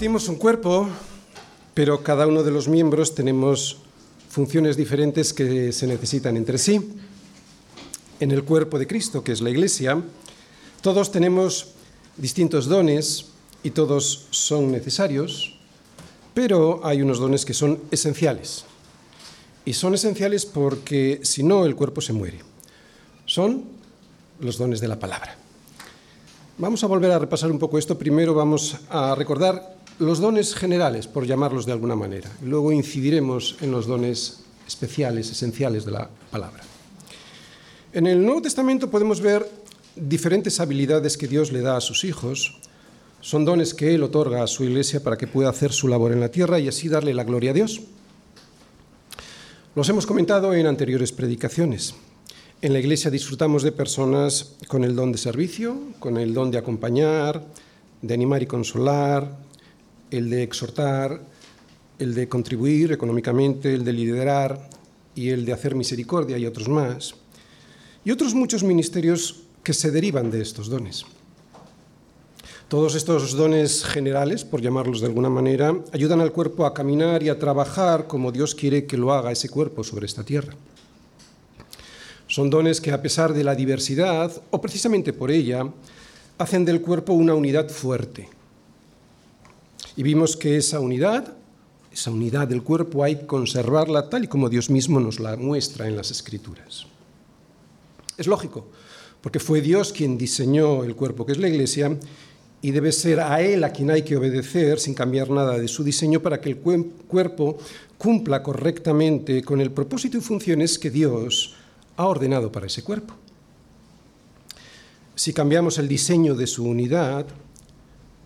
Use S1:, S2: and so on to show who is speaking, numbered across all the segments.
S1: Compartimos un cuerpo, pero cada uno de los miembros tenemos funciones diferentes que se necesitan entre sí. En el cuerpo de Cristo, que es la Iglesia, todos tenemos distintos dones y todos son necesarios, pero hay unos dones que son esenciales. Y son esenciales porque si no, el cuerpo se muere. Son los dones de la palabra. Vamos a volver a repasar un poco esto. Primero vamos a recordar los dones generales, por llamarlos de alguna manera. Luego incidiremos en los dones especiales, esenciales de la palabra. En el Nuevo Testamento podemos ver diferentes habilidades que Dios le da a sus hijos. Son dones que Él otorga a su iglesia para que pueda hacer su labor en la tierra y así darle la gloria a Dios. Los hemos comentado en anteriores predicaciones. En la iglesia disfrutamos de personas con el don de servicio, con el don de acompañar, de animar y consolar, el de exhortar, el de contribuir económicamente, el de liderar y el de hacer misericordia y otros más. Y otros muchos ministerios que se derivan de estos dones. Todos estos dones generales, por llamarlos de alguna manera, ayudan al cuerpo a caminar y a trabajar como Dios quiere que lo haga ese cuerpo sobre esta tierra. Son dones que a pesar de la diversidad, o precisamente por ella, hacen del cuerpo una unidad fuerte. Y vimos que esa unidad, esa unidad del cuerpo, hay que conservarla tal y como Dios mismo nos la muestra en las Escrituras. Es lógico, porque fue Dios quien diseñó el cuerpo que es la Iglesia y debe ser a Él a quien hay que obedecer sin cambiar nada de su diseño para que el cuerpo cumpla correctamente con el propósito y funciones que Dios ha ordenado para ese cuerpo. Si cambiamos el diseño de su unidad,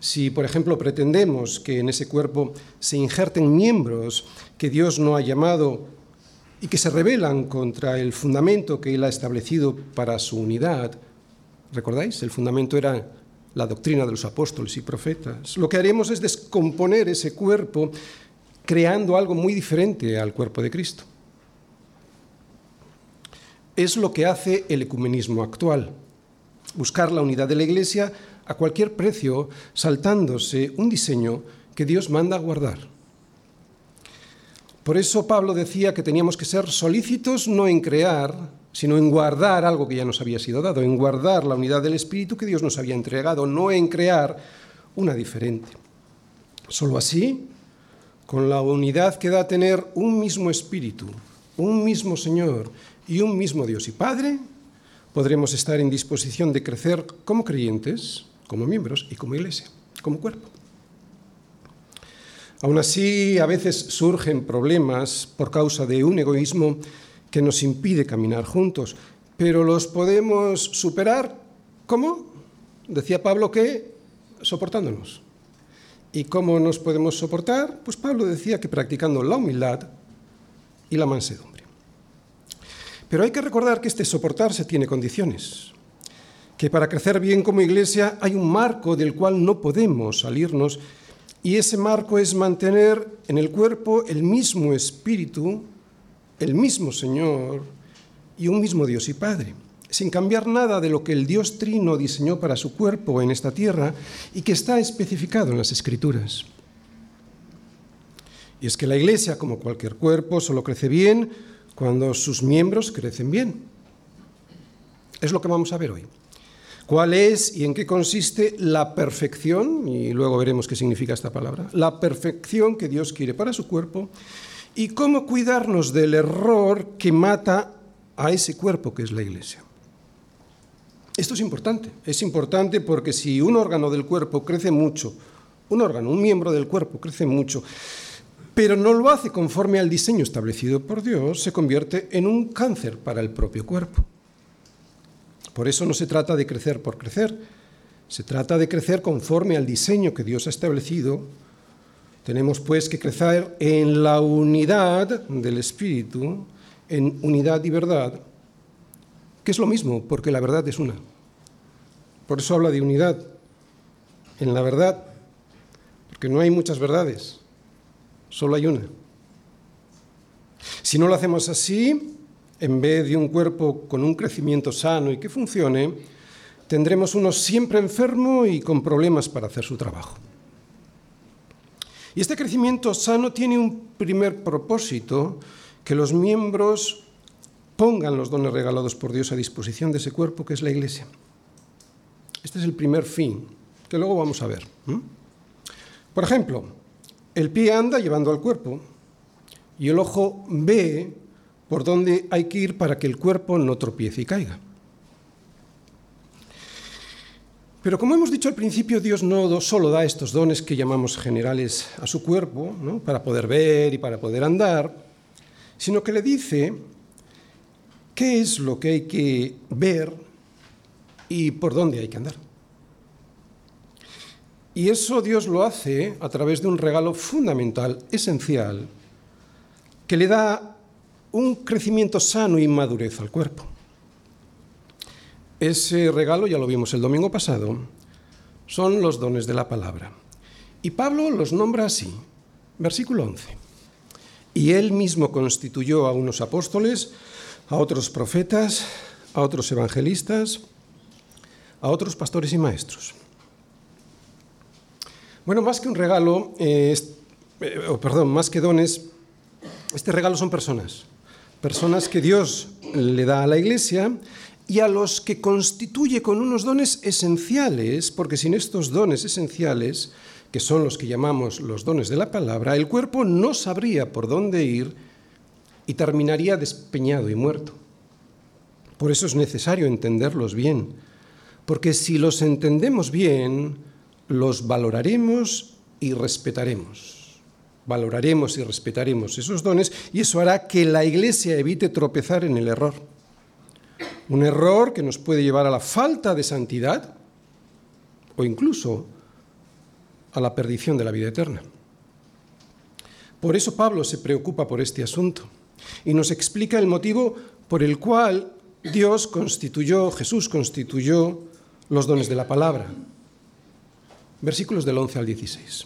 S1: si, por ejemplo, pretendemos que en ese cuerpo se injerten miembros que Dios no ha llamado y que se rebelan contra el fundamento que Él ha establecido para su unidad, ¿recordáis? El fundamento era la doctrina de los apóstoles y profetas. Lo que haremos es descomponer ese cuerpo creando algo muy diferente al cuerpo de Cristo es lo que hace el ecumenismo actual. Buscar la unidad de la Iglesia a cualquier precio, saltándose un diseño que Dios manda guardar. Por eso Pablo decía que teníamos que ser solícitos no en crear, sino en guardar algo que ya nos había sido dado, en guardar la unidad del Espíritu que Dios nos había entregado, no en crear una diferente. Solo así, con la unidad que da tener un mismo Espíritu, un mismo Señor y un mismo Dios y Padre, podremos estar en disposición de crecer como creyentes, como miembros y como iglesia, como cuerpo. Aún así, a veces surgen problemas por causa de un egoísmo que nos impide caminar juntos, pero los podemos superar, ¿cómo? Decía Pablo que soportándonos. ¿Y cómo nos podemos soportar? Pues Pablo decía que practicando la humildad y la mansedumbre. Pero hay que recordar que este soportarse tiene condiciones, que para crecer bien como iglesia hay un marco del cual no podemos salirnos y ese marco es mantener en el cuerpo el mismo espíritu, el mismo Señor y un mismo Dios y Padre, sin cambiar nada de lo que el Dios Trino diseñó para su cuerpo en esta tierra y que está especificado en las Escrituras. Y es que la iglesia, como cualquier cuerpo, solo crece bien cuando sus miembros crecen bien. Es lo que vamos a ver hoy. ¿Cuál es y en qué consiste la perfección? Y luego veremos qué significa esta palabra. La perfección que Dios quiere para su cuerpo y cómo cuidarnos del error que mata a ese cuerpo que es la iglesia. Esto es importante. Es importante porque si un órgano del cuerpo crece mucho, un órgano, un miembro del cuerpo crece mucho, pero no lo hace conforme al diseño establecido por Dios, se convierte en un cáncer para el propio cuerpo. Por eso no se trata de crecer por crecer, se trata de crecer conforme al diseño que Dios ha establecido. Tenemos pues que crecer en la unidad del Espíritu, en unidad y verdad, que es lo mismo, porque la verdad es una. Por eso habla de unidad en la verdad, porque no hay muchas verdades. Solo hay una. Si no lo hacemos así, en vez de un cuerpo con un crecimiento sano y que funcione, tendremos uno siempre enfermo y con problemas para hacer su trabajo. Y este crecimiento sano tiene un primer propósito, que los miembros pongan los dones regalados por Dios a disposición de ese cuerpo que es la iglesia. Este es el primer fin, que luego vamos a ver. Por ejemplo, el pie anda llevando al cuerpo y el ojo ve por dónde hay que ir para que el cuerpo no tropiece y caiga. Pero como hemos dicho al principio, Dios no solo da estos dones que llamamos generales a su cuerpo, para poder ver y para poder andar, sino que le dice qué es lo que hay que ver y por dónde hay que andar. Y eso Dios lo hace a través de un regalo fundamental, esencial, que le da un crecimiento sano y madurez al cuerpo. Ese regalo, ya lo vimos el domingo pasado, son los dones de la palabra. Y Pablo los nombra así, versículo 11. Y él mismo constituyó a unos apóstoles, a otros profetas, a otros evangelistas, a otros pastores y maestros bueno, más que un regalo, eh, eh, perdón, más que dones, este regalo son personas. Personas que Dios le da a la iglesia y a los que constituye con unos dones esenciales, porque sin estos dones esenciales, que son los que llamamos los dones de la palabra, el cuerpo no sabría por dónde ir y terminaría despeñado y muerto. Por eso es necesario entenderlos bien, porque si los entendemos bien, los valoraremos y respetaremos. Valoraremos y respetaremos esos dones y eso hará que la Iglesia evite tropezar en el error. Un error que nos puede llevar a la falta de santidad o incluso a la perdición de la vida eterna. Por eso Pablo se preocupa por este asunto y nos explica el motivo por el cual Dios constituyó, Jesús constituyó los dones de la palabra versículos del 11 al 16.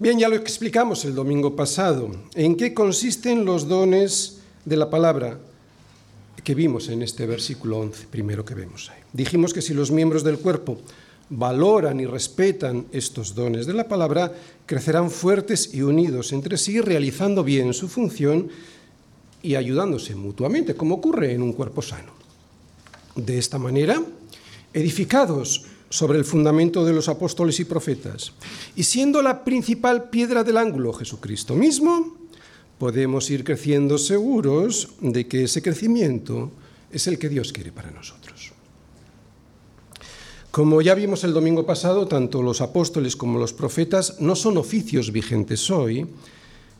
S1: Bien, ya lo explicamos el domingo pasado. ¿En qué consisten los dones de la palabra que vimos en este versículo 11, primero que vemos ahí? Dijimos que si los miembros del cuerpo valoran y respetan estos dones de la palabra, crecerán fuertes y unidos entre sí, realizando bien su función y ayudándose mutuamente, como ocurre en un cuerpo sano. De esta manera, edificados sobre el fundamento de los apóstoles y profetas, y siendo la principal piedra del ángulo Jesucristo mismo, podemos ir creciendo seguros de que ese crecimiento es el que Dios quiere para nosotros. Como ya vimos el domingo pasado, tanto los apóstoles como los profetas no son oficios vigentes hoy,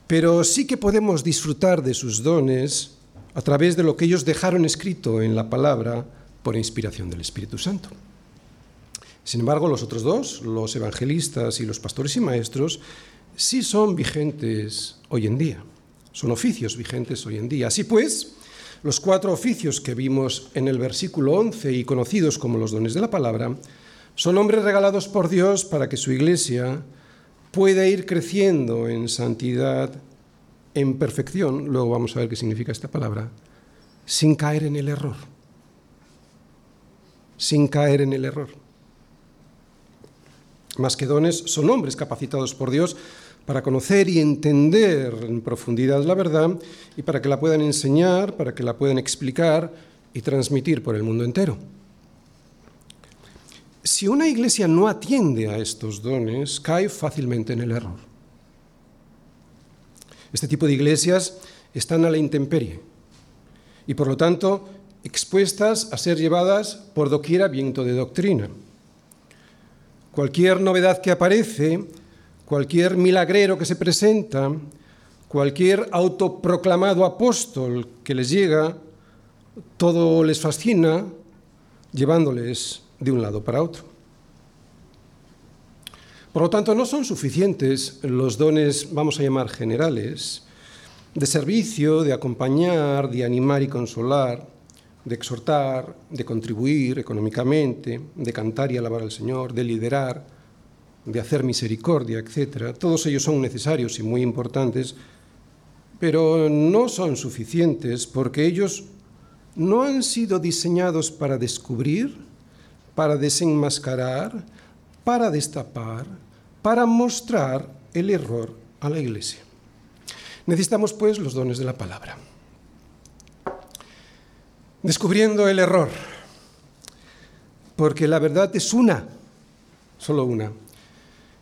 S1: pero sí que podemos disfrutar de sus dones a través de lo que ellos dejaron escrito en la palabra por inspiración del Espíritu Santo. Sin embargo, los otros dos, los evangelistas y los pastores y maestros, sí son vigentes hoy en día, son oficios vigentes hoy en día. Así pues, los cuatro oficios que vimos en el versículo 11 y conocidos como los dones de la palabra, son hombres regalados por Dios para que su iglesia pueda ir creciendo en santidad, en perfección, luego vamos a ver qué significa esta palabra, sin caer en el error sin caer en el error. Más que dones, son hombres capacitados por Dios para conocer y entender en profundidad la verdad y para que la puedan enseñar, para que la puedan explicar y transmitir por el mundo entero. Si una iglesia no atiende a estos dones, cae fácilmente en el error. Este tipo de iglesias están a la intemperie y por lo tanto expuestas a ser llevadas por doquiera viento de doctrina. Cualquier novedad que aparece, cualquier milagrero que se presenta, cualquier autoproclamado apóstol que les llega, todo les fascina, llevándoles de un lado para otro. Por lo tanto, no son suficientes los dones, vamos a llamar generales, de servicio, de acompañar, de animar y consolar, de exhortar, de contribuir económicamente, de cantar y alabar al Señor, de liderar, de hacer misericordia, etc. Todos ellos son necesarios y muy importantes, pero no son suficientes porque ellos no han sido diseñados para descubrir, para desenmascarar, para destapar, para mostrar el error a la iglesia. Necesitamos pues los dones de la palabra. Descubriendo el error, porque la verdad es una, solo una.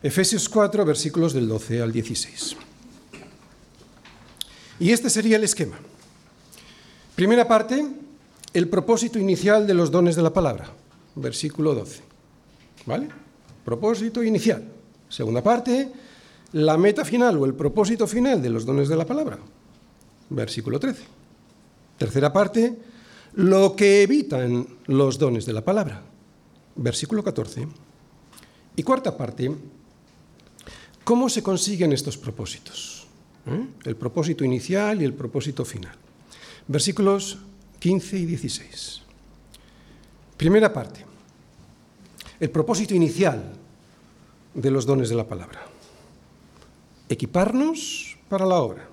S1: Efesios 4, versículos del 12 al 16. Y este sería el esquema. Primera parte, el propósito inicial de los dones de la palabra, versículo 12. ¿Vale? Propósito inicial. Segunda parte, la meta final o el propósito final de los dones de la palabra, versículo 13. Tercera parte, lo que evitan los dones de la palabra, versículo 14. Y cuarta parte, ¿cómo se consiguen estos propósitos? ¿Eh? El propósito inicial y el propósito final. Versículos 15 y 16. Primera parte. El propósito inicial de los dones de la palabra. Equiparnos para la obra.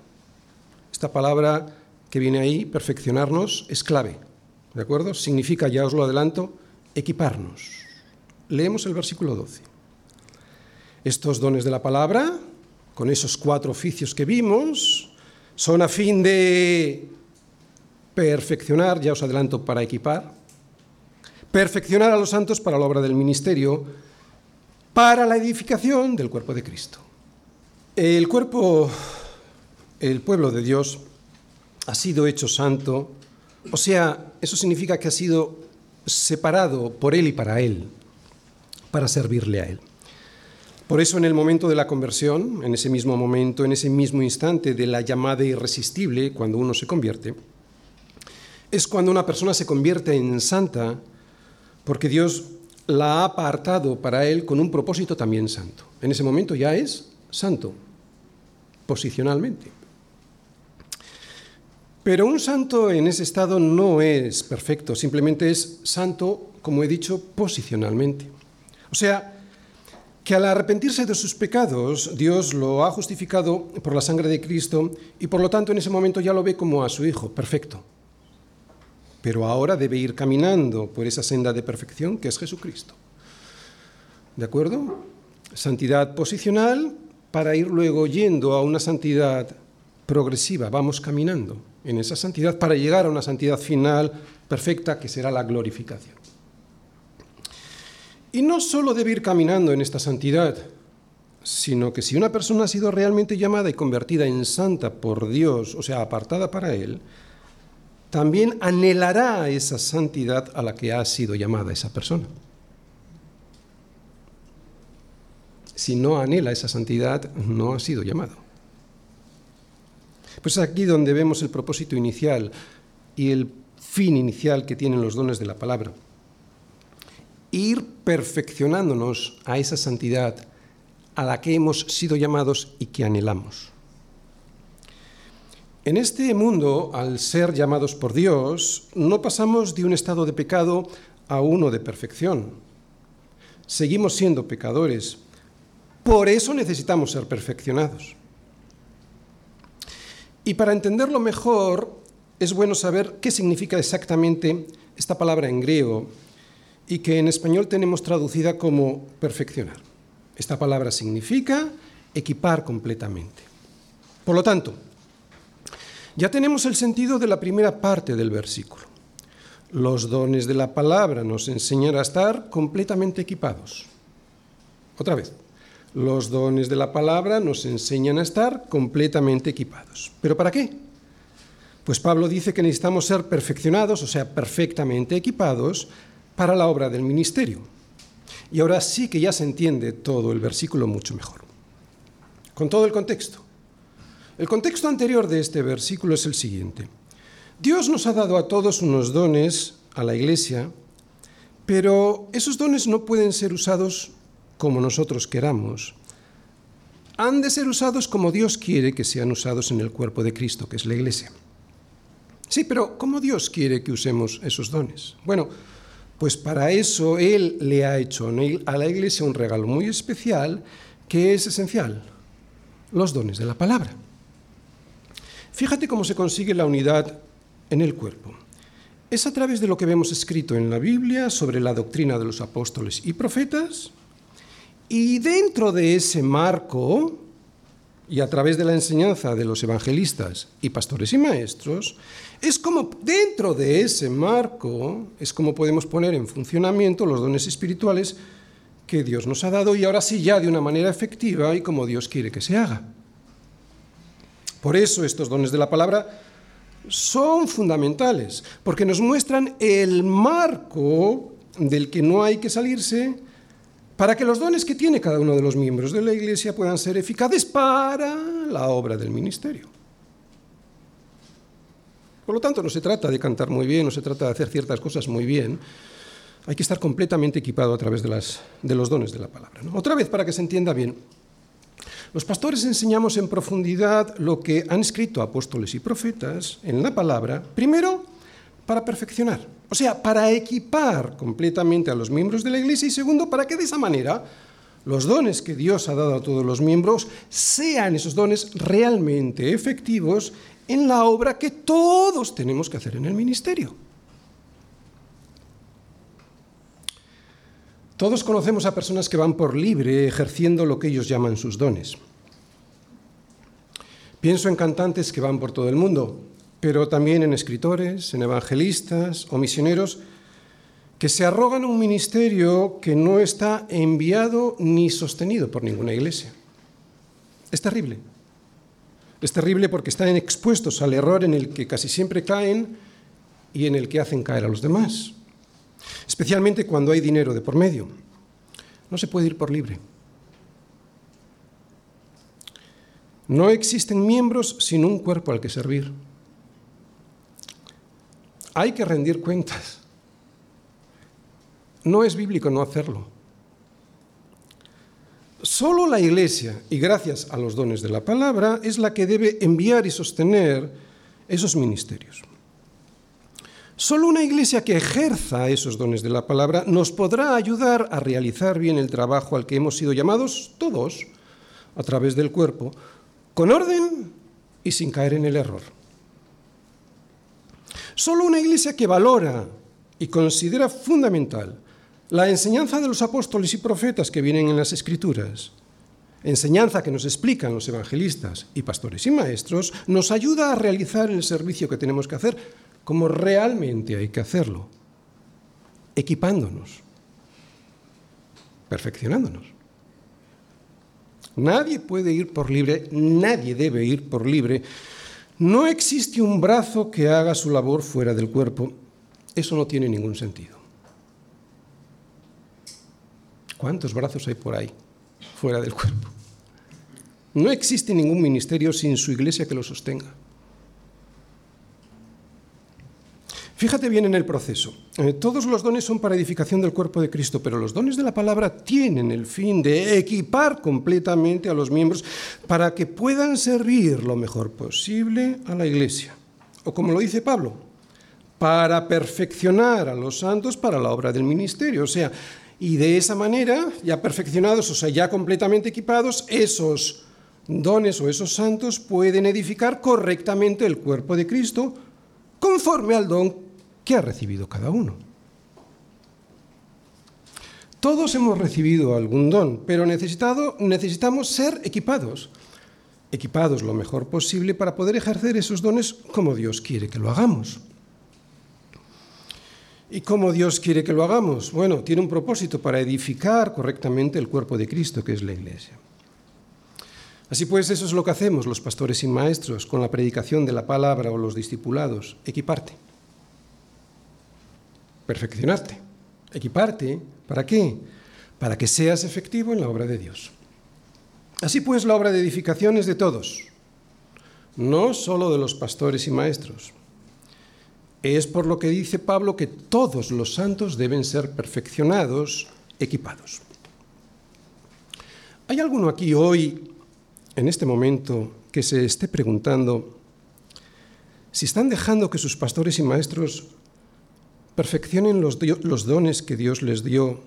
S1: Esta palabra que viene ahí, perfeccionarnos, es clave. ¿De acuerdo? Significa, ya os lo adelanto, equiparnos. Leemos el versículo 12. Estos dones de la palabra, con esos cuatro oficios que vimos, son a fin de perfeccionar, ya os adelanto, para equipar, perfeccionar a los santos para la obra del ministerio, para la edificación del cuerpo de Cristo. El cuerpo, el pueblo de Dios, ha sido hecho santo, o sea, eso significa que ha sido separado por Él y para Él, para servirle a Él. Por eso en el momento de la conversión, en ese mismo momento, en ese mismo instante de la llamada irresistible, cuando uno se convierte, es cuando una persona se convierte en santa porque Dios la ha apartado para él con un propósito también santo. En ese momento ya es santo, posicionalmente. Pero un santo en ese estado no es perfecto, simplemente es santo, como he dicho, posicionalmente. O sea, que al arrepentirse de sus pecados, Dios lo ha justificado por la sangre de Cristo y por lo tanto en ese momento ya lo ve como a su Hijo, perfecto pero ahora debe ir caminando por esa senda de perfección que es Jesucristo. ¿De acuerdo? Santidad posicional para ir luego yendo a una santidad progresiva, vamos caminando en esa santidad para llegar a una santidad final perfecta que será la glorificación. Y no solo debe ir caminando en esta santidad, sino que si una persona ha sido realmente llamada y convertida en santa por Dios, o sea, apartada para Él, también anhelará esa santidad a la que ha sido llamada esa persona. Si no anhela esa santidad, no ha sido llamado. Pues es aquí donde vemos el propósito inicial y el fin inicial que tienen los dones de la palabra. Ir perfeccionándonos a esa santidad a la que hemos sido llamados y que anhelamos. En este mundo, al ser llamados por Dios, no pasamos de un estado de pecado a uno de perfección. Seguimos siendo pecadores. Por eso necesitamos ser perfeccionados. Y para entenderlo mejor, es bueno saber qué significa exactamente esta palabra en griego y que en español tenemos traducida como perfeccionar. Esta palabra significa equipar completamente. Por lo tanto, ya tenemos el sentido de la primera parte del versículo. Los dones de la palabra nos enseñan a estar completamente equipados. Otra vez, Los dones de la palabra nos enseñan a estar completamente equipados. ¿Pero para qué? Pues Pablo dice que necesitamos ser perfeccionados, o sea, perfectamente equipados para la obra del ministerio. Y ahora sí que ya se entiende todo el versículo mucho mejor. Con todo el contexto. El contexto anterior de este versículo es el siguiente. Dios nos ha dado a todos unos dones a la iglesia, pero esos dones no pueden ser usados como nosotros queramos. Han de ser usados como Dios quiere que sean usados en el cuerpo de Cristo, que es la iglesia. Sí, pero ¿cómo Dios quiere que usemos esos dones? Bueno, pues para eso Él le ha hecho a la iglesia un regalo muy especial que es esencial, los dones de la palabra. Fíjate cómo se consigue la unidad en el cuerpo. Es a través de lo que vemos escrito en la Biblia sobre la doctrina de los apóstoles y profetas, y dentro de ese marco, y a través de la enseñanza de los evangelistas y pastores y maestros, es como dentro de ese marco, es como podemos poner en funcionamiento los dones espirituales que Dios nos ha dado y ahora sí ya de una manera efectiva y como Dios quiere que se haga. Por eso estos dones de la palabra son fundamentales, porque nos muestran el marco del que no hay que salirse para que los dones que tiene cada uno de los miembros de la Iglesia puedan ser eficaces para la obra del ministerio. Por lo tanto, no se trata de cantar muy bien, no se trata de hacer ciertas cosas muy bien, hay que estar completamente equipado a través de, los dones de la palabra. Otra vez, para que se entienda bien, los pastores enseñamos en profundidad lo que han escrito apóstoles y profetas en la palabra, primero para perfeccionar, o sea, para equipar completamente a los miembros de la iglesia y segundo, para que de esa manera los dones que Dios ha dado a todos los miembros sean esos dones realmente efectivos en la obra que todos tenemos que hacer en el ministerio. Todos conocemos a personas que van por libre ejerciendo lo que ellos llaman sus dones. Pienso en cantantes que van por todo el mundo, pero también en escritores, en evangelistas o misioneros que se arrogan un ministerio que no está enviado ni sostenido por ninguna iglesia. Es terrible. Es terrible porque están expuestos al error en el que casi siempre caen y en el que hacen caer a los demás especialmente cuando hay dinero de por medio. No se puede ir por libre. No existen miembros sin un cuerpo al que servir. Hay que rendir cuentas. No es bíblico no hacerlo. Solo la Iglesia, y gracias a los dones de la palabra, es la que debe enviar y sostener esos ministerios. Solo una iglesia que ejerza esos dones de la palabra nos podrá ayudar a realizar bien el trabajo al que hemos sido llamados todos a través del cuerpo, con orden y sin caer en el error. Solo una iglesia que valora y considera fundamental la enseñanza de los apóstoles y profetas que vienen en las Escrituras, enseñanza que nos explican los evangelistas y pastores y maestros, nos ayuda a realizar el servicio que tenemos que hacer como realmente hay que hacerlo, equipándonos, perfeccionándonos. Nadie puede ir por libre, nadie debe ir por libre. No existe un brazo que haga su labor fuera del cuerpo. Eso no tiene ningún sentido. ¿Cuántos brazos hay por ahí fuera del cuerpo? No existe ningún ministerio sin su iglesia que lo sostenga. Fíjate bien en el proceso. Eh, todos los dones son para edificación del cuerpo de Cristo, pero los dones de la palabra tienen el fin de equipar completamente a los miembros para que puedan servir lo mejor posible a la iglesia. O como lo dice Pablo, para perfeccionar a los santos para la obra del ministerio. O sea, y de esa manera, ya perfeccionados, o sea, ya completamente equipados, esos dones o esos santos pueden edificar correctamente el cuerpo de Cristo conforme al don ¿Qué ha recibido cada uno. Todos hemos recibido algún don, pero necesitamos ser equipados, equipados lo mejor posible para poder ejercer esos dones como Dios quiere que lo hagamos. ¿Y cómo Dios quiere que lo hagamos? Bueno, tiene un propósito para edificar correctamente el cuerpo de Cristo, que es la Iglesia. Así pues, eso es lo que hacemos los pastores y maestros con la predicación de la palabra o los discipulados, equiparte, perfeccionarte, equiparte, ¿para qué? Para que seas efectivo en la obra de Dios. Así pues, la obra de edificación es de todos, no solo de los pastores y maestros. Es por lo que dice Pablo que todos los santos deben ser perfeccionados, equipados. ¿Hay alguno aquí hoy en este momento que se esté preguntando si están dejando que sus pastores y maestros perfeccionen los, dones que Dios les dio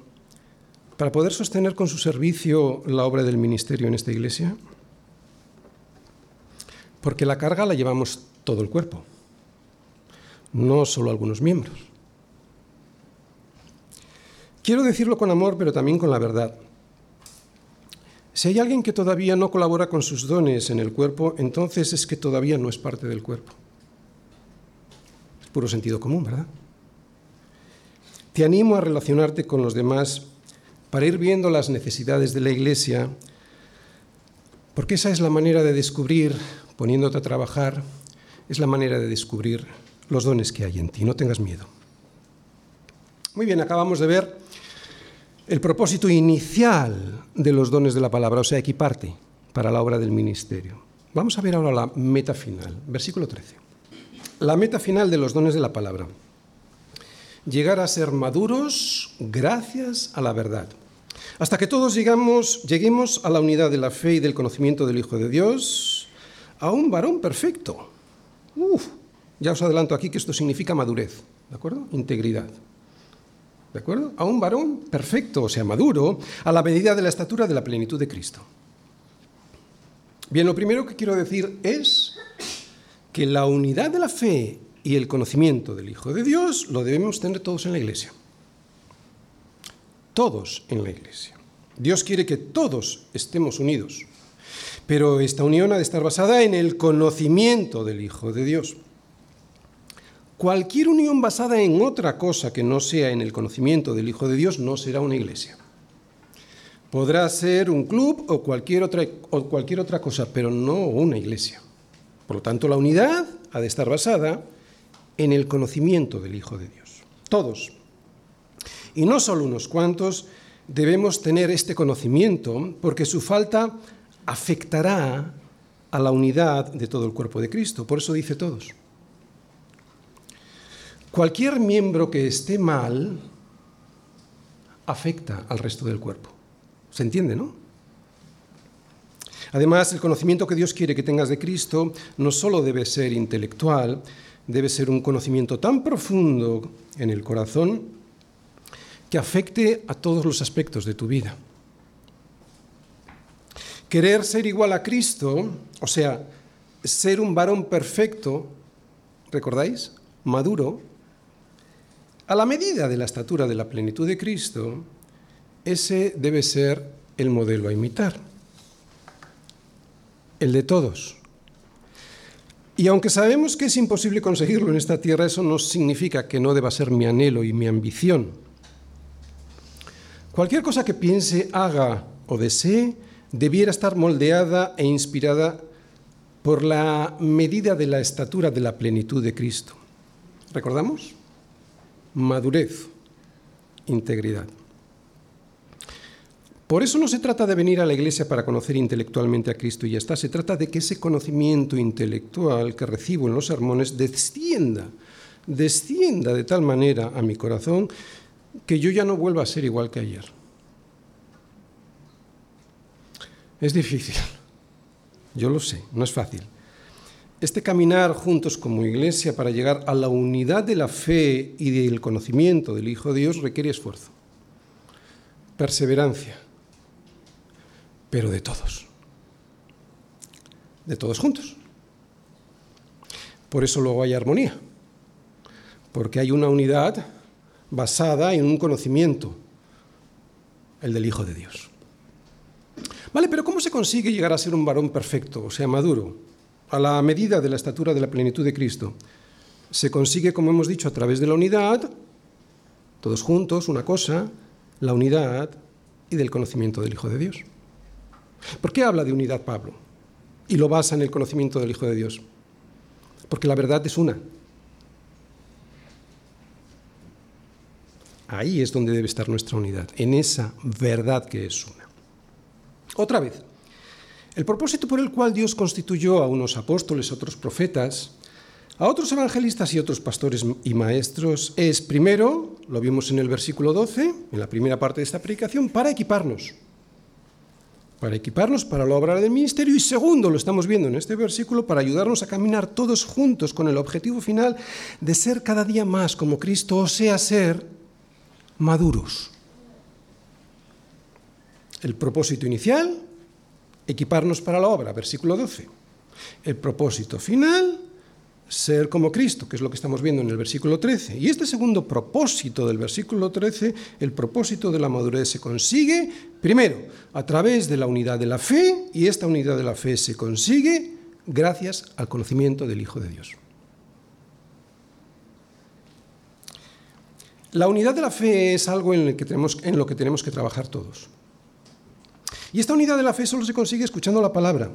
S1: para poder sostener con su servicio la obra del ministerio en esta iglesia? Porque la carga la llevamos todo el cuerpo, no solo algunos miembros. Quiero decirlo con amor, pero también con la verdad. Si hay alguien que todavía no colabora con sus dones en el cuerpo, entonces es que todavía no es parte del cuerpo. Es puro sentido común, ¿verdad? Te animo a relacionarte con los demás para ir viendo las necesidades de la Iglesia, porque esa es la manera de descubrir, poniéndote a trabajar, es la manera de descubrir los dones que hay en ti. No tengas miedo. Muy bien, acabamos de ver el propósito inicial de los dones de la palabra, o sea, equiparte para la obra del ministerio. Vamos a ver ahora la meta final, versículo 13. La meta final de los dones de la palabra. Llegar a ser maduros gracias a la verdad. Hasta que todos llegamos, lleguemos a la unidad de la fe y del conocimiento del Hijo de Dios, a un varón perfecto. Uf, ya os adelanto aquí que esto significa madurez, ¿de acuerdo? Integridad. ¿De acuerdo? A un varón perfecto, o sea, maduro, a la medida de la estatura de la plenitud de Cristo. Bien, lo primero que quiero decir es que la unidad de la fe y el conocimiento del Hijo de Dios lo debemos tener todos en la iglesia. Todos en la iglesia. Dios quiere que todos estemos unidos, pero esta unión ha de estar basada en el conocimiento del Hijo de Dios. Cualquier unión basada en otra cosa que no sea en el conocimiento del Hijo de Dios no será una iglesia. Podrá ser un club o cualquier otra, o cualquier otra cosa, pero no una iglesia. Por lo tanto, la unidad ha de estar basada en el conocimiento del Hijo de Dios. Todos. Y no solo unos cuantos debemos tener este conocimiento porque su falta afectará a la unidad de todo el cuerpo de Cristo. Por eso dice todos. Cualquier miembro que esté mal afecta al resto del cuerpo. ¿Se entiende, no? Además, el conocimiento que Dios quiere que tengas de Cristo no solo debe ser intelectual, debe ser un conocimiento tan profundo en el corazón que afecte a todos los aspectos de tu vida. Querer ser igual a Cristo, o sea, ser un varón perfecto, ¿recordáis? Maduro, a la medida de la estatura de la plenitud de Cristo, ese debe ser el modelo a imitar, el de todos. Y aunque sabemos que es imposible conseguirlo en esta tierra, eso no significa que no deba ser mi anhelo y mi ambición. Cualquier cosa que piense, haga o desee debiera estar moldeada e inspirada por la medida de la estatura de la plenitud de Cristo. ¿Recordamos? madurez, integridad. Por eso no se trata de venir a la iglesia para conocer intelectualmente a Cristo y ya está, se trata de que ese conocimiento intelectual que recibo en los sermones descienda, descienda de tal manera a mi corazón que yo ya no vuelva a ser igual que ayer. Es difícil, yo lo sé, no es fácil. Este caminar juntos como iglesia para llegar a la unidad de la fe y del conocimiento del Hijo de Dios requiere esfuerzo, perseverancia, pero de todos, de todos juntos. Por eso luego hay armonía, porque hay una unidad basada en un conocimiento, el del Hijo de Dios. Vale, pero ¿cómo se consigue llegar a ser un varón perfecto, o sea, maduro? a la medida de la estatura de la plenitud de Cristo. Se consigue, como hemos dicho, a través de la unidad todos juntos, una cosa, la unidad y del conocimiento del Hijo de Dios. ¿Por qué habla de unidad Pablo? Y lo basa en el conocimiento del Hijo de Dios. Porque la verdad es una. Ahí es donde debe estar nuestra unidad, en esa verdad que es una. Otra vez, el propósito por el cual Dios constituyó a unos apóstoles, otros profetas, a otros evangelistas y otros pastores y maestros es, primero, lo vimos en el versículo 12, en la primera parte de esta predicación, para equiparnos. Para equiparnos para la obra del ministerio y segundo, lo estamos viendo en este versículo, para ayudarnos a caminar todos juntos con el objetivo final de ser cada día más como Cristo, o sea, ser maduros. El propósito inicial, equiparnos para la obra, versículo 12. El propósito final, ser como Cristo, que es lo que estamos viendo en el versículo 13. Y este segundo propósito del versículo 13, el propósito de la madurez se consigue, primero, a través de la unidad de la fe, y esta unidad de la fe se consigue gracias al conocimiento del Hijo de Dios. La unidad de la fe es algo en, lo que tenemos que trabajar todos. Y esta unidad de la fe solo se consigue escuchando la palabra.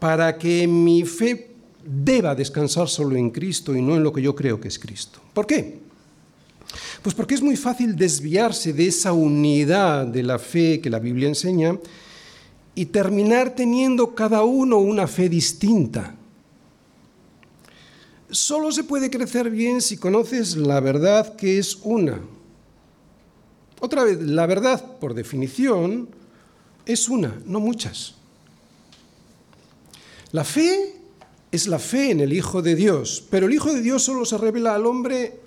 S1: Para que mi fe deba descansar solo en Cristo y no en lo que yo creo que es Cristo. ¿Por qué? Pues porque es muy fácil desviarse de esa unidad de la fe que la Biblia enseña y terminar teniendo cada uno una fe distinta. Solo se puede crecer bien si conoces la verdad que es una. Otra vez, la verdad, por definición, es una, no muchas. La fe es la fe en el Hijo de Dios, pero el Hijo de Dios solo se revela al hombre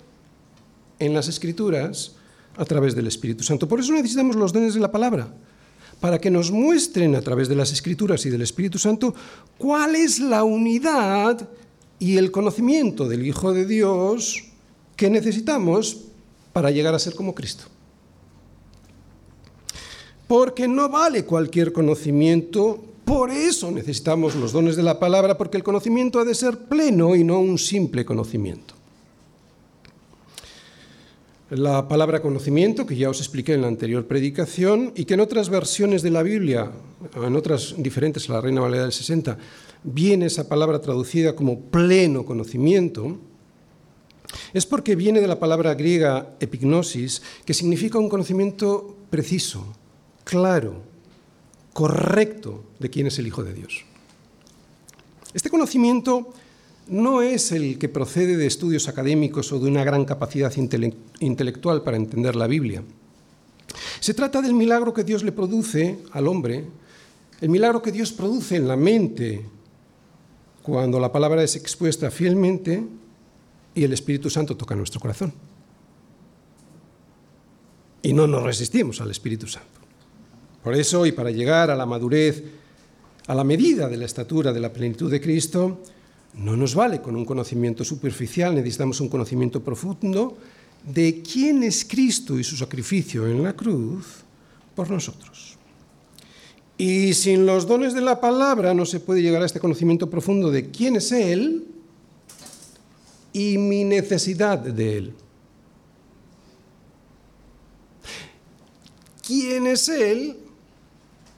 S1: en las Escrituras a través del Espíritu Santo. Por eso necesitamos los dones de la palabra, para que nos muestren a través de las Escrituras y del Espíritu Santo cuál es la unidad y el conocimiento del Hijo de Dios que necesitamos para llegar a ser como Cristo. Porque no vale cualquier conocimiento por eso necesitamos los dones de la palabra, porque el conocimiento ha de ser pleno y no un simple conocimiento. La palabra conocimiento, que ya os expliqué en la anterior predicación, y que en otras versiones de la Biblia, en otras diferentes a la Reina Valera del 60, viene esa palabra traducida como pleno conocimiento, es porque viene de la palabra griega epignosis, que significa un conocimiento preciso, claro, correcto de quién es el Hijo de Dios. Este conocimiento no es el que procede de estudios académicos o de una gran capacidad intelectual para entender la Biblia. Se trata del milagro que Dios le produce al hombre, el milagro que Dios produce en la mente cuando la palabra es expuesta fielmente y el Espíritu Santo toca nuestro corazón. Y no nos resistimos al Espíritu Santo. Por eso, y para llegar a la madurez, a la medida de la estatura de la plenitud de Cristo, no nos vale con un conocimiento superficial, necesitamos un conocimiento profundo de quién es Cristo y su sacrificio en la cruz por nosotros. Y sin los dones de la palabra no se puede llegar a este conocimiento profundo de quién es Él y mi necesidad de Él. ¿Quién es Él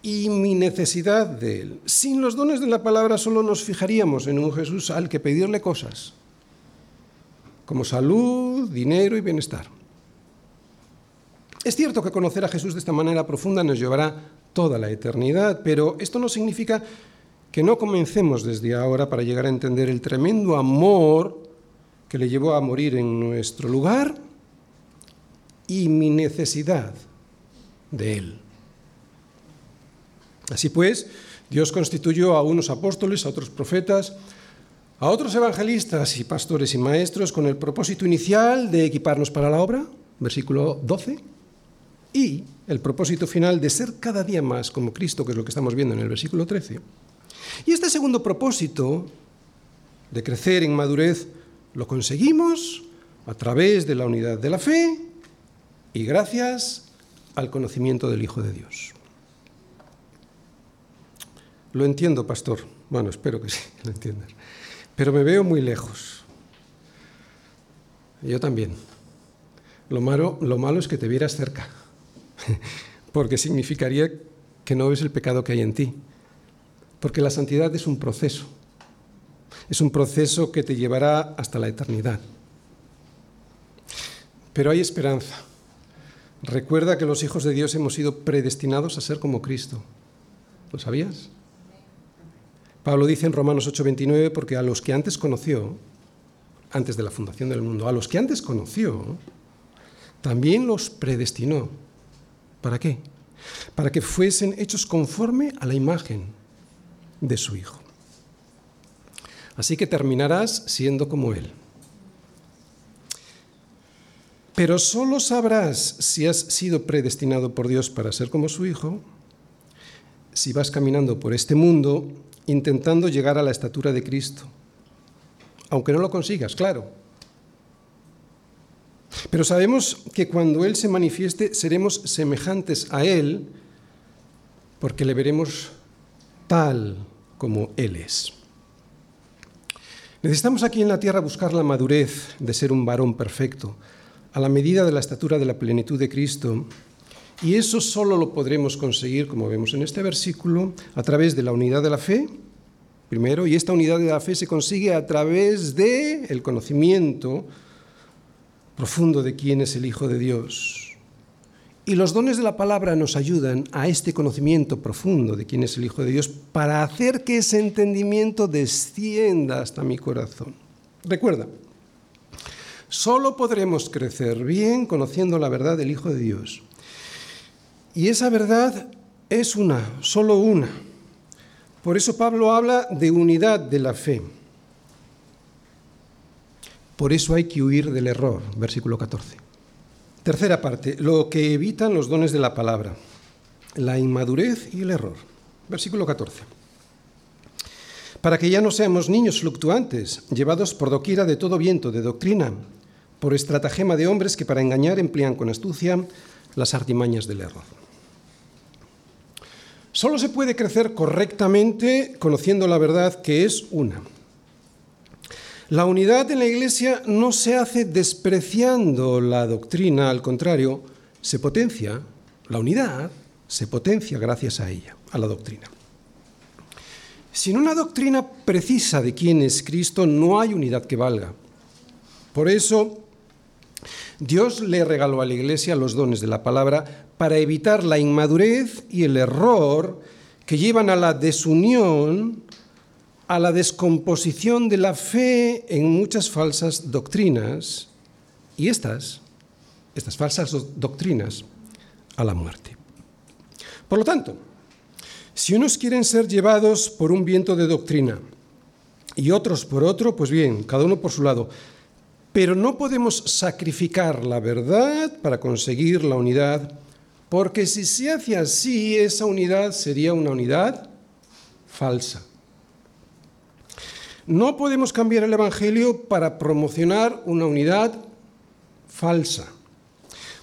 S1: y mi necesidad de Él. Sin los dones de la palabra solo nos fijaríamos en un Jesús al que pedirle cosas, como salud, dinero y bienestar. Es cierto que conocer a Jesús de esta manera profunda nos llevará toda la eternidad, pero esto no significa que no comencemos desde ahora para llegar a entender el tremendo amor que le llevó a morir en nuestro lugar y mi necesidad de Él. Así pues, Dios constituyó a unos apóstoles, a otros profetas, a otros evangelistas y pastores y maestros con el propósito inicial de equiparnos para la obra, versículo 12, y el propósito final de ser cada día más como Cristo, que es lo que estamos viendo en el versículo 13. Y este segundo propósito de crecer en madurez lo conseguimos a través de la unidad de la fe y gracias al conocimiento del Hijo de Dios. Lo entiendo, pastor. Bueno, espero que sí, lo entiendas. Pero me veo muy lejos. Yo también. Lo malo, lo malo es que te vieras cerca, porque significaría que no ves el pecado que hay en ti. Porque la santidad es un proceso. Es un proceso que te llevará hasta la eternidad. Pero hay esperanza. Recuerda que los hijos de Dios hemos sido predestinados a ser como Cristo. ¿Lo sabías? Pablo dice en Romanos 8:29, porque a los que antes conoció, antes de la fundación del mundo, a los que antes conoció, también los predestinó. ¿Para qué? Para que fuesen hechos conforme a la imagen de su Hijo. Así que terminarás siendo como Él. Pero solo sabrás si has sido predestinado por Dios para ser como su Hijo si vas caminando por este mundo intentando llegar a la estatura de Cristo. Aunque no lo consigas, claro. Pero sabemos que cuando Él se manifieste seremos semejantes a Él porque le veremos tal como Él es. Necesitamos aquí en la tierra buscar la madurez de ser un varón perfecto, a la medida de la estatura de la plenitud de Cristo. Y eso solo lo podremos conseguir, como vemos en este versículo, a través de la unidad de la fe, primero, y esta unidad de la fe se consigue a través de el conocimiento profundo de quién es el Hijo de Dios. Y los dones de la palabra nos ayudan a este conocimiento profundo de quién es el Hijo de Dios para hacer que ese entendimiento descienda hasta mi corazón. Recuerda, Solo podremos crecer bien conociendo la verdad del Hijo de Dios. Y esa verdad es una, solo una. Por eso Pablo habla de unidad de la fe. Por eso hay que huir del error, versículo 14. Tercera parte, lo que evitan los dones de la palabra, la inmadurez y el error. Versículo 14. Para que ya no seamos niños fluctuantes, llevados por doquiera de todo viento de doctrina, por estratagema de hombres que para engañar emplean con astucia las artimañas del error. Solo se puede crecer correctamente conociendo la verdad que es una. La unidad en la Iglesia no se hace despreciando la doctrina, al contrario, se potencia, la unidad se potencia gracias a ella, a la doctrina. Sin una doctrina precisa de quién es Cristo, no hay unidad que valga. Por eso, Dios le regaló a la Iglesia los dones de la palabra para evitar la inmadurez y el error que llevan a la desunión, a la descomposición de la fe en muchas falsas doctrinas y estas, estas falsas doctrinas, a la muerte. Por lo tanto, si unos quieren ser llevados por un viento de doctrina y otros por otro, pues bien, cada uno por su lado, pero no podemos sacrificar la verdad para conseguir la unidad, porque si se hace así, esa unidad sería una unidad falsa. No podemos cambiar el Evangelio para promocionar una unidad falsa,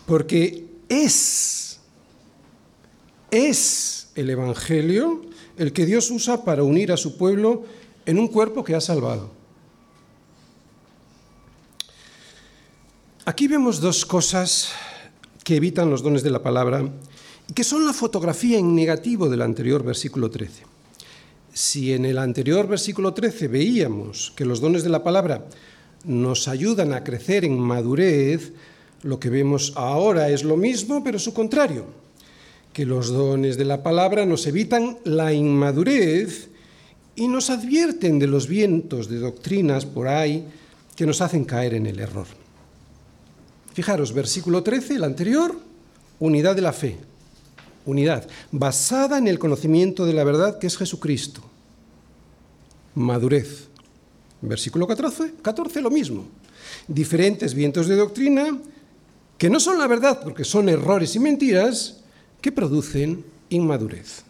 S1: porque es, es el Evangelio el que Dios usa para unir a su pueblo en un cuerpo que ha salvado. Aquí vemos dos cosas que evitan los dones de la palabra que son la fotografía en negativo del anterior versículo 13. Si en el anterior versículo 13 veíamos que los dones de la palabra nos ayudan a crecer en madurez, lo que vemos ahora es lo mismo, pero su contrario, que los dones de la palabra nos evitan la inmadurez y nos advierten de los vientos de doctrinas por ahí que nos hacen caer en el error. Fijaros, versículo 13, el anterior, unidad de la fe. Unidad, basada en el conocimiento de la verdad que es Jesucristo. Madurez. Versículo 14, 14 lo mismo. Diferentes vientos de doctrina que no son la verdad porque son errores y mentiras que producen inmadurez.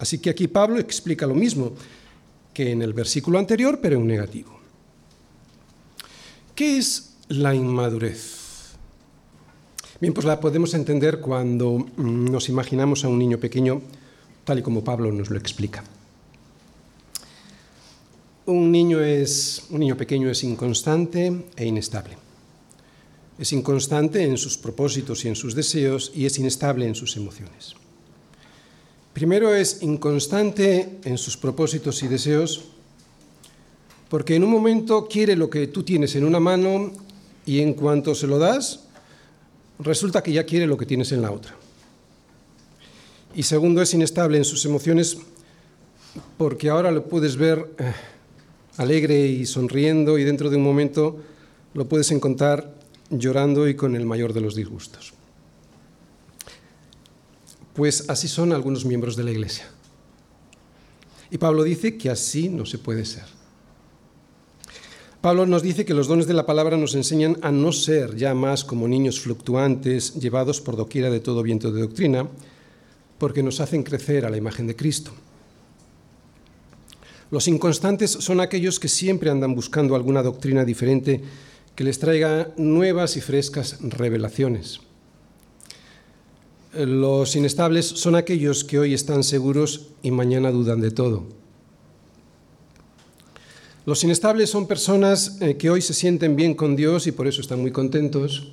S1: Así que aquí Pablo explica lo mismo que en el versículo anterior, pero en negativo. ¿Qué es la inmadurez. Bien, pues la podemos entender cuando mm, nos imaginamos a un niño pequeño, tal y como Pablo nos lo explica. Un niño, es, un niño pequeño es inconstante e inestable. es inconstante en sus propósitos y en sus deseos y es inestable en sus emociones. Primero es inconstante en sus propósitos y deseos porque en un momento quiere lo que tú tienes en una mano y en cuanto se lo das, resulta que ya quiere lo que tienes en la otra. Y segundo, es inestable en sus emociones porque ahora lo puedes ver eh, alegre y sonriendo y dentro de un momento lo puedes encontrar llorando y con el mayor de los disgustos. Pues así son algunos miembros de la Iglesia. Y Pablo dice que así no se puede ser. Pablo nos dice que los dones de la palabra nos enseñan a no ser ya más como niños fluctuantes llevados por doquiera de todo viento de doctrina, porque nos hacen crecer a la imagen de Cristo. Los inconstantes son aquellos que siempre andan buscando alguna doctrina diferente que les traiga nuevas y frescas revelaciones. Los inestables son aquellos que hoy están seguros y mañana dudan de todo. Los inestables son personas eh, que hoy se sienten bien con Dios y por eso están muy contentos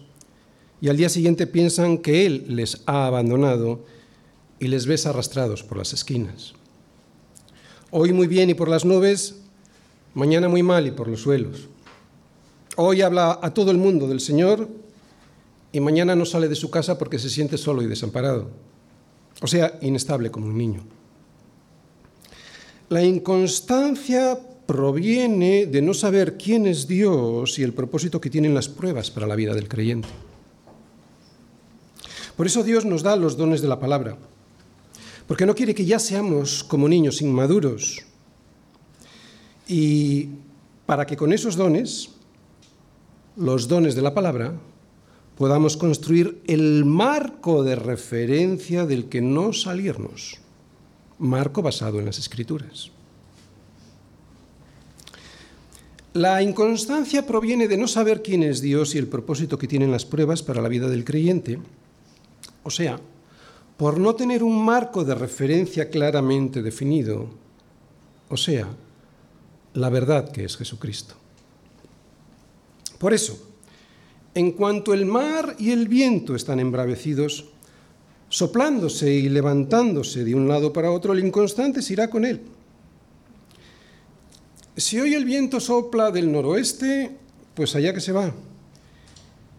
S1: y al día siguiente piensan que Él les ha abandonado y les ves arrastrados por las esquinas. Hoy muy bien y por las nubes, mañana muy mal y por los suelos. Hoy habla a todo el mundo del Señor y mañana no sale de su casa porque se siente solo y desamparado. O sea, inestable como un niño. La inconstancia proviene de no saber quién es Dios y el propósito que tienen las pruebas para la vida del creyente. Por eso Dios nos da los dones de la palabra porque no quiere que ya seamos como niños inmaduros. Y para que con esos dones, los dones de la palabra, podamos construir el marco de referencia del que no salirnos, marco basado en las escrituras. La inconstancia proviene de no saber quién es Dios y el propósito que tienen las pruebas para la vida del creyente, o sea, por no tener un marco de referencia claramente definido, o sea, la verdad que es Jesucristo. Por eso, en cuanto el mar y el viento están embravecidos, soplándose y levantándose de un lado para otro, el inconstante se irá con él. Si hoy el viento sopla del noroeste, pues allá que se va.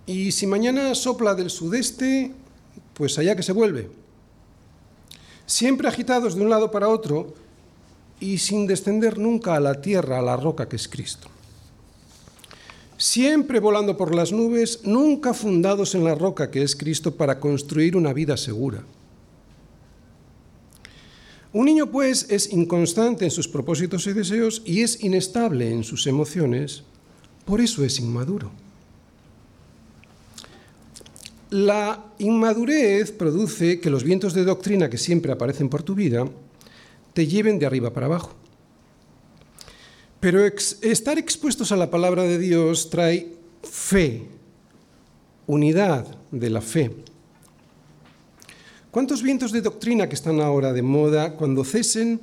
S1: Y si mañana sopla del sudeste, pues allá que se vuelve siempre agitados de un lado para otro y sin descender nunca a la tierra, a la roca que es Cristo. Siempre volando por las nubes, nunca fundados en la roca que es Cristo para construir una vida segura. Un niño, pues, es inconstante en sus propósitos y deseos y es inestable en sus emociones, por eso es inmaduro. La inmadurez produce que los vientos de doctrina que siempre aparecen por tu vida te lleven de arriba para abajo. Pero estar expuestos a la palabra de Dios trae fe, unidad de la fe. ¿Cuántos vientos de doctrina que están ahora de moda, cuando cesen,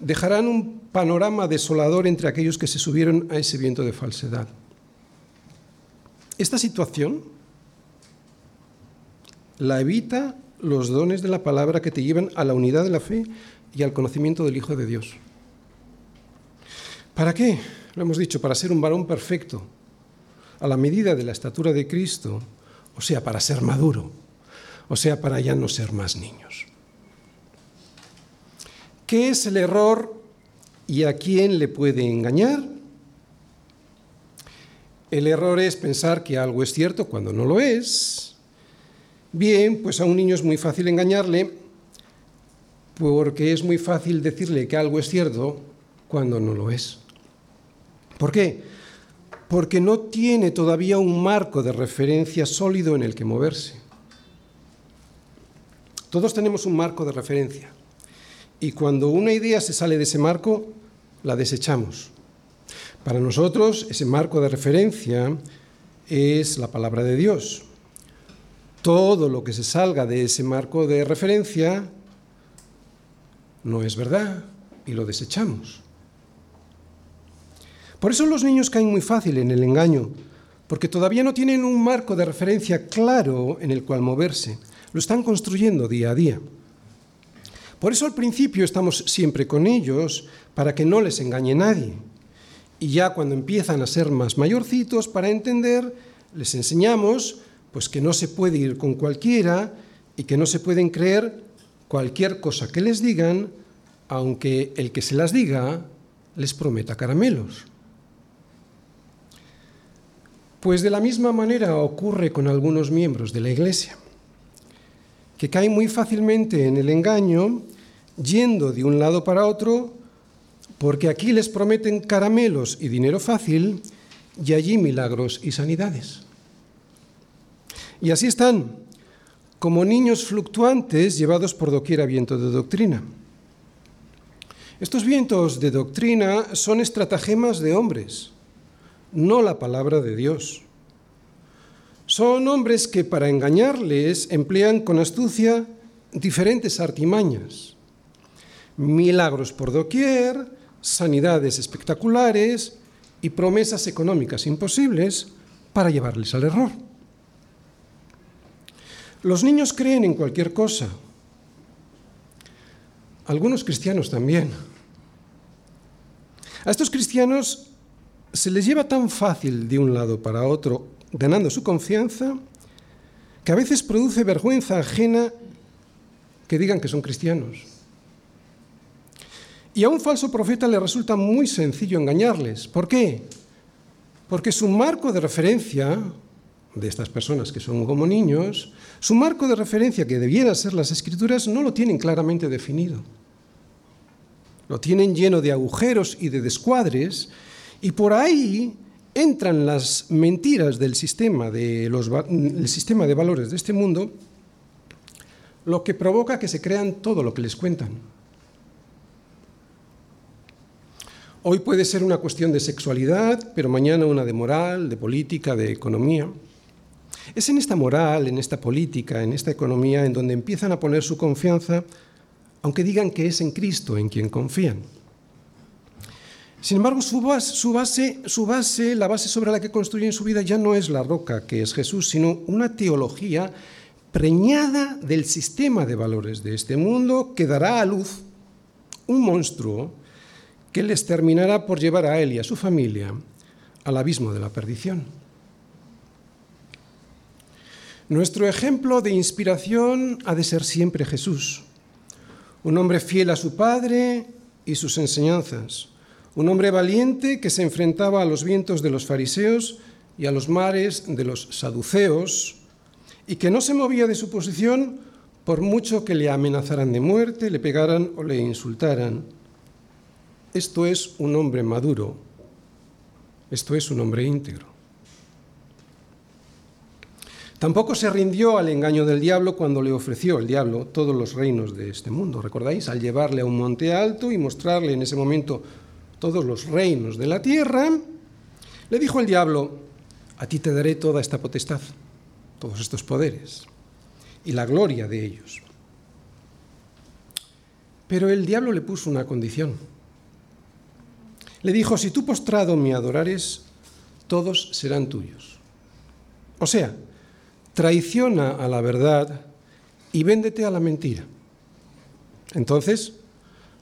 S1: dejarán un panorama desolador entre aquellos que se subieron a ese viento de falsedad? Esta situación la evita los dones de la palabra que te llevan a la unidad de la fe y al conocimiento del Hijo de Dios. ¿Para qué? Lo hemos dicho, para ser un varón perfecto, a la medida de la estatura de Cristo, o sea, para ser maduro, o sea, para ya no ser más niños. ¿Qué es el error y a quién le puede engañar? El error es pensar que algo es cierto cuando no lo es, Bien, pues a un niño es muy fácil engañarle porque es muy fácil decirle que algo es cierto cuando no lo es. ¿Por qué? Porque no tiene todavía un marco de referencia sólido en el que moverse. Todos tenemos un marco de referencia y cuando una idea se sale de ese marco, la desechamos. Para nosotros ese marco de referencia es la palabra de Dios todo lo que se salga de ese marco de referencia no es verdad y lo desechamos. Por eso los niños caen muy fácil en el engaño, porque todavía no tienen un marco de referencia claro en el cual moverse. Lo están construyendo día a día. Por eso al principio estamos siempre con ellos para que no les engañe nadie. Y ya cuando empiezan a ser más mayorcitos para entender, les enseñamos pues que no se puede ir con cualquiera y que no se pueden creer cualquier cosa que les digan, aunque el que se las diga les prometa caramelos. Pues de la misma manera ocurre con algunos miembros de la Iglesia, que caen muy fácilmente en el engaño yendo de un lado para otro, porque aquí les prometen caramelos y dinero fácil y allí milagros y sanidades. Y así están, como niños fluctuantes llevados por doquiera viento de doctrina. Estos vientos de doctrina son estratagemas de hombres, no la palabra de Dios. Son hombres que para engañarles emplean con astucia diferentes artimañas. Milagros por doquier, sanidades espectaculares y promesas económicas imposibles para llevarles al error. Los niños creen en cualquier cosa. Algunos cristianos también. A estos cristianos se les lleva tan fácil de un lado para otro, ganando su confianza, que a veces produce vergüenza ajena que digan que son cristianos. Y a un falso profeta le resulta muy sencillo engañarles. ¿Por qué? Porque su marco de referencia de estas personas que son como niños, su marco de referencia, que debiera ser las escrituras, no lo tienen claramente definido. Lo tienen lleno de agujeros y de descuadres, y por ahí entran las mentiras del sistema de, sistema de valores de este mundo, lo que provoca que se crean todo lo que les cuentan. Hoy puede ser una cuestión de sexualidad, pero mañana una de moral, de política, de economía. Es en esta moral, en esta política, en esta economía, en donde empiezan a poner su confianza, aunque digan que es en Cristo en quien confían. Sin embargo, su base, la base sobre la que construyen su vida ya no es la roca, que es Jesús, sino una teología preñada del sistema de valores de este mundo que dará a luz un monstruo que les terminará por llevar a él y a su familia al abismo de la perdición. Nuestro ejemplo de inspiración ha de ser siempre Jesús, un hombre fiel a su Padre y sus enseñanzas, un hombre valiente que se enfrentaba a los vientos de los fariseos y a los mares de los saduceos, y que no se movía de su posición por mucho que le amenazaran de muerte, le pegaran o le insultaran. Esto es un hombre maduro, esto es un hombre íntegro. Tampoco se rindió al engaño del diablo cuando le ofreció el diablo todos los reinos de este mundo. ¿Recordáis? Al llevarle a un monte alto y mostrarle en ese momento todos los reinos de la tierra, le dijo el diablo, a ti te daré toda esta potestad, todos estos poderes y la gloria de ellos. Pero el diablo le puso una condición. Le dijo, si tú postrado me adorares, todos serán tuyos. O sea, traiciona a la verdad y véndete a la mentira. Entonces,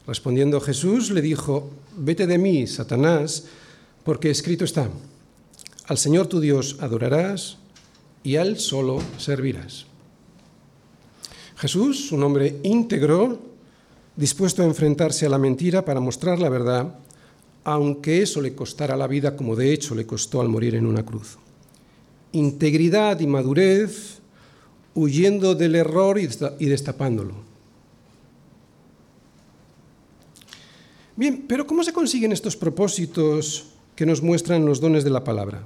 S1: respondiendo Jesús, le dijo, vete de mí, Satanás, porque escrito está, al Señor tu Dios adorarás y a Él solo servirás. Jesús, un hombre íntegro, dispuesto a enfrentarse a la mentira para mostrar la verdad, aunque eso le costara la vida como de hecho le costó al morir en una cruz integridad y madurez, huyendo del error y destapándolo. Bien, pero ¿cómo se consiguen estos propósitos que nos muestran los dones de la palabra?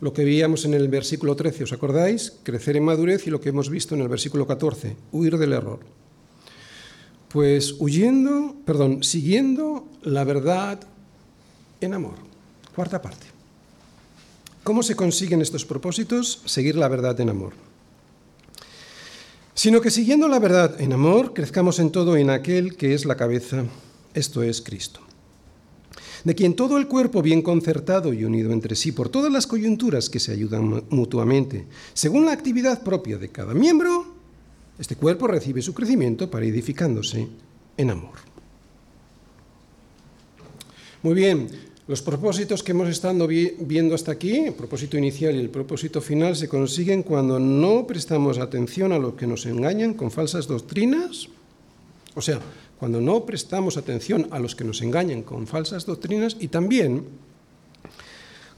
S1: Lo que veíamos en el versículo 13, ¿os acordáis? Crecer en madurez y lo que hemos visto en el versículo 14, huir del error. Pues huyendo, perdón, siguiendo la verdad en amor. Cuarta parte. ¿Cómo se consiguen estos propósitos? Seguir la verdad en amor. Sino que siguiendo la verdad en amor, crezcamos en todo en aquel que es la cabeza, esto es Cristo. de quien todo el cuerpo bien concertado y unido entre sí por todas las coyunturas que se ayudan mutuamente, según la actividad propia de cada miembro, este cuerpo recibe su crecimiento para edificándose en amor. Muy bien, los propósitos que hemos estado viendo hasta aquí, el propósito inicial y el propósito final, se consiguen cuando no prestamos atención a lo que nos engañan con falsas doctrinas. O sea, cuando no prestamos atención a los que nos engañan con falsas doctrinas y también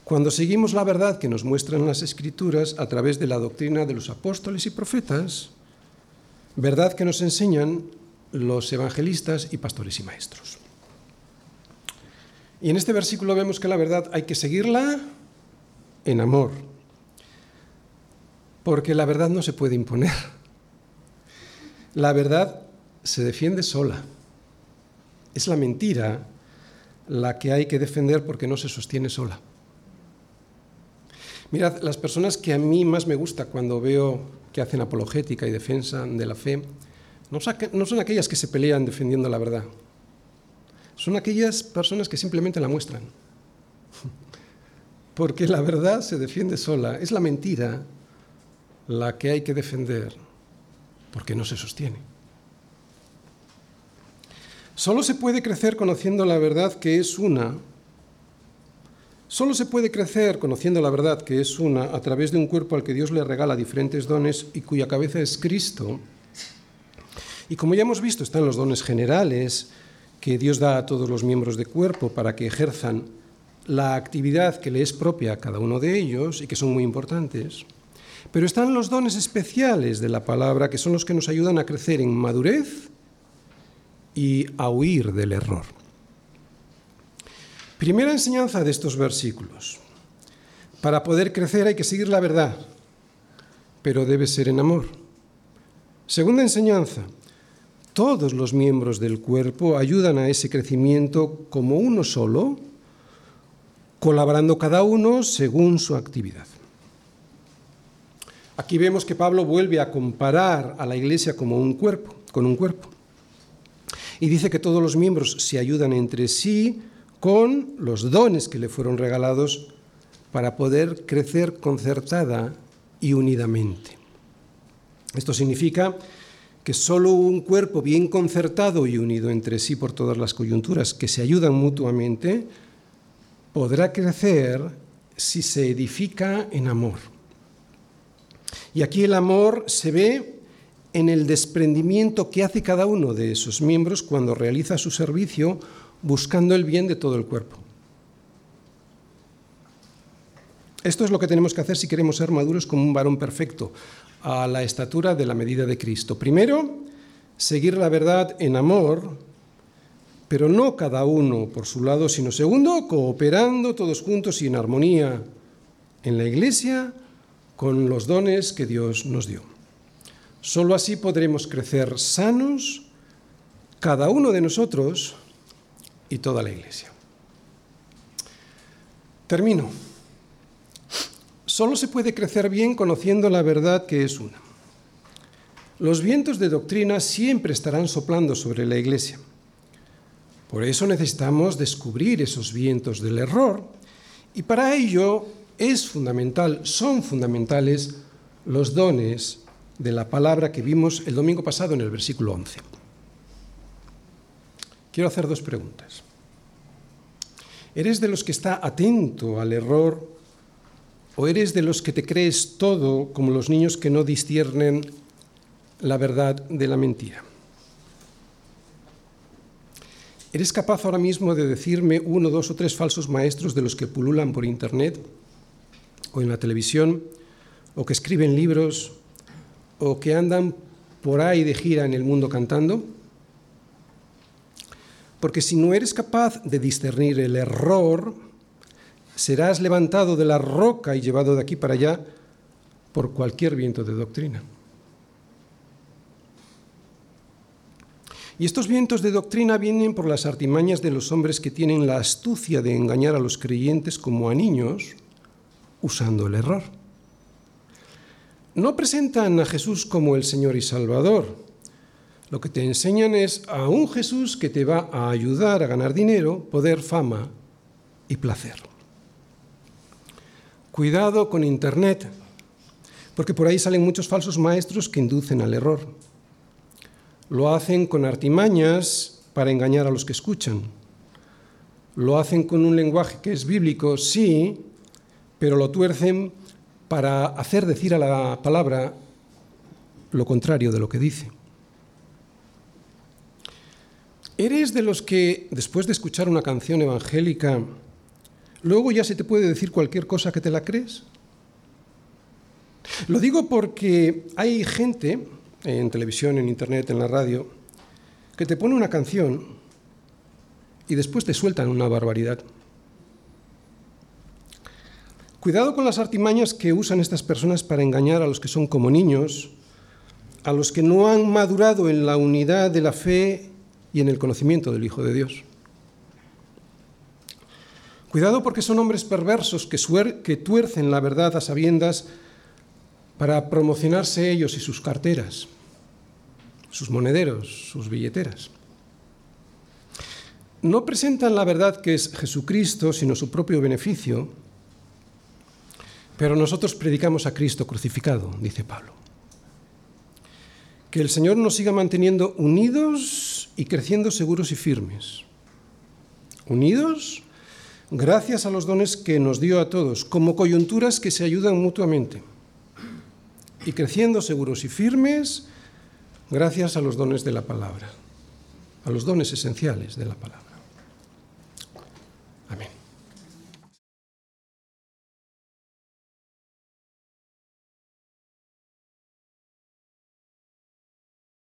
S1: cuando seguimos la verdad que nos muestran las escrituras a través de la doctrina de los apóstoles y profetas, verdad que nos enseñan los evangelistas y pastores y maestros. Y en este versículo vemos que la verdad hay que seguirla en amor, porque la verdad no se puede imponer. La verdad se defiende sola. Es la mentira la que hay que defender porque no se sostiene sola. Mirad, las personas que a mí más me gusta cuando veo que hacen apologética y defensa de la fe, no son aquellas que se pelean defendiendo la verdad, son aquellas personas que simplemente la muestran. Porque la verdad se defiende sola, es la mentira la que hay que defender, porque no se sostiene. Solo se puede crecer conociendo la verdad que es una. Solo se puede crecer conociendo la verdad que es una a través de un cuerpo al que Dios le regala diferentes dones y cuya cabeza es Cristo. Y como ya hemos visto, están los dones generales, que Dios da a todos los miembros de cuerpo para que ejerzan la actividad que le es propia a cada uno de ellos y que son muy importantes. Pero están los dones especiales de la palabra que son los que nos ayudan a crecer en madurez y a huir del error. Primera enseñanza de estos versículos. Para poder crecer hay que seguir la verdad, pero debe ser en amor. Segunda enseñanza. Todos los miembros del cuerpo ayudan a ese crecimiento como uno solo, colaborando cada uno según su actividad. Aquí vemos que Pablo vuelve a comparar a la iglesia como un cuerpo, con un cuerpo. Y dice que todos los miembros se ayudan entre sí con los dones que le fueron regalados para poder crecer concertada y unidamente. Esto significa que solo un cuerpo bien concertado y unido entre sí por todas las coyunturas que se ayudan mutuamente podrá crecer si se edifica en amor. Y aquí el amor se ve en el desprendimiento que hace cada uno de esos miembros cuando realiza su servicio buscando el bien de todo el cuerpo. Esto es lo que tenemos que hacer si queremos ser maduros como un varón perfecto, a la estatura de la medida de Cristo. Primero, seguir la verdad en amor, pero no cada uno por su lado, sino segundo, cooperando todos juntos y en armonía en la iglesia con los dones que Dios nos dio. Solo así podremos crecer sanos, cada uno de nosotros y toda la iglesia. Termino. Solo se puede crecer bien conociendo la verdad que es una. Los vientos de doctrina siempre estarán soplando sobre la Iglesia. Por eso necesitamos descubrir esos vientos del error y para ello es fundamental, son fundamentales los dones de la palabra que vimos el domingo pasado en el versículo 11. Quiero hacer dos preguntas. ¿Eres de los que está atento al error ¿O eres de los que te crees todo como los niños que no disciernen la verdad de la mentira? ¿Eres capaz ahora mismo de decirme uno, dos o tres falsos maestros de los que pululan por Internet o en la televisión o que escriben libros o que andan por ahí de gira en el mundo cantando? Porque si no eres capaz de discernir el error, serás levantado de la roca y llevado de aquí para allá por cualquier viento de doctrina. Y estos vientos de doctrina vienen por las artimañas de los hombres que tienen la astucia de engañar a los creyentes como a niños usando el error. No presentan a Jesús como el Señor y Salvador. Lo que te enseñan es a un Jesús que te va a ayudar a ganar dinero, poder, fama y placer. Cuidado con Internet, porque por ahí salen muchos falsos maestros que inducen al error. Lo hacen con artimañas para engañar a los que escuchan. Lo hacen con un lenguaje que es bíblico, sí, pero lo tuercen para hacer decir a la palabra lo contrario de lo que dice. ¿Eres de los que, después de escuchar una canción evangélica, luego ya se te puede decir cualquier cosa que te la crees? Lo digo porque hay gente en televisión, en internet, en la radio, que te pone una canción y después te sueltan una barbaridad. Cuidado con las artimañas que usan estas personas para engañar a los que son como niños, a los que no han madurado en la unidad de la fe y en el conocimiento del Hijo de Dios. Cuidado porque son hombres perversos que, que tuercen la verdad a sabiendas para promocionarse ellos y sus carteras, sus monederos, sus billeteras. No presentan la verdad que es Jesucristo, sino su propio beneficio, pero nosotros predicamos a Cristo crucificado, dice Pablo. Que el Señor nos siga manteniendo unidos y creciendo seguros y firmes. Unidos gracias a los dones que nos dio a todos, como coyunturas que se ayudan mutuamente. Y creciendo seguros y firmes gracias a los dones de la palabra, a los dones esenciales de la palabra.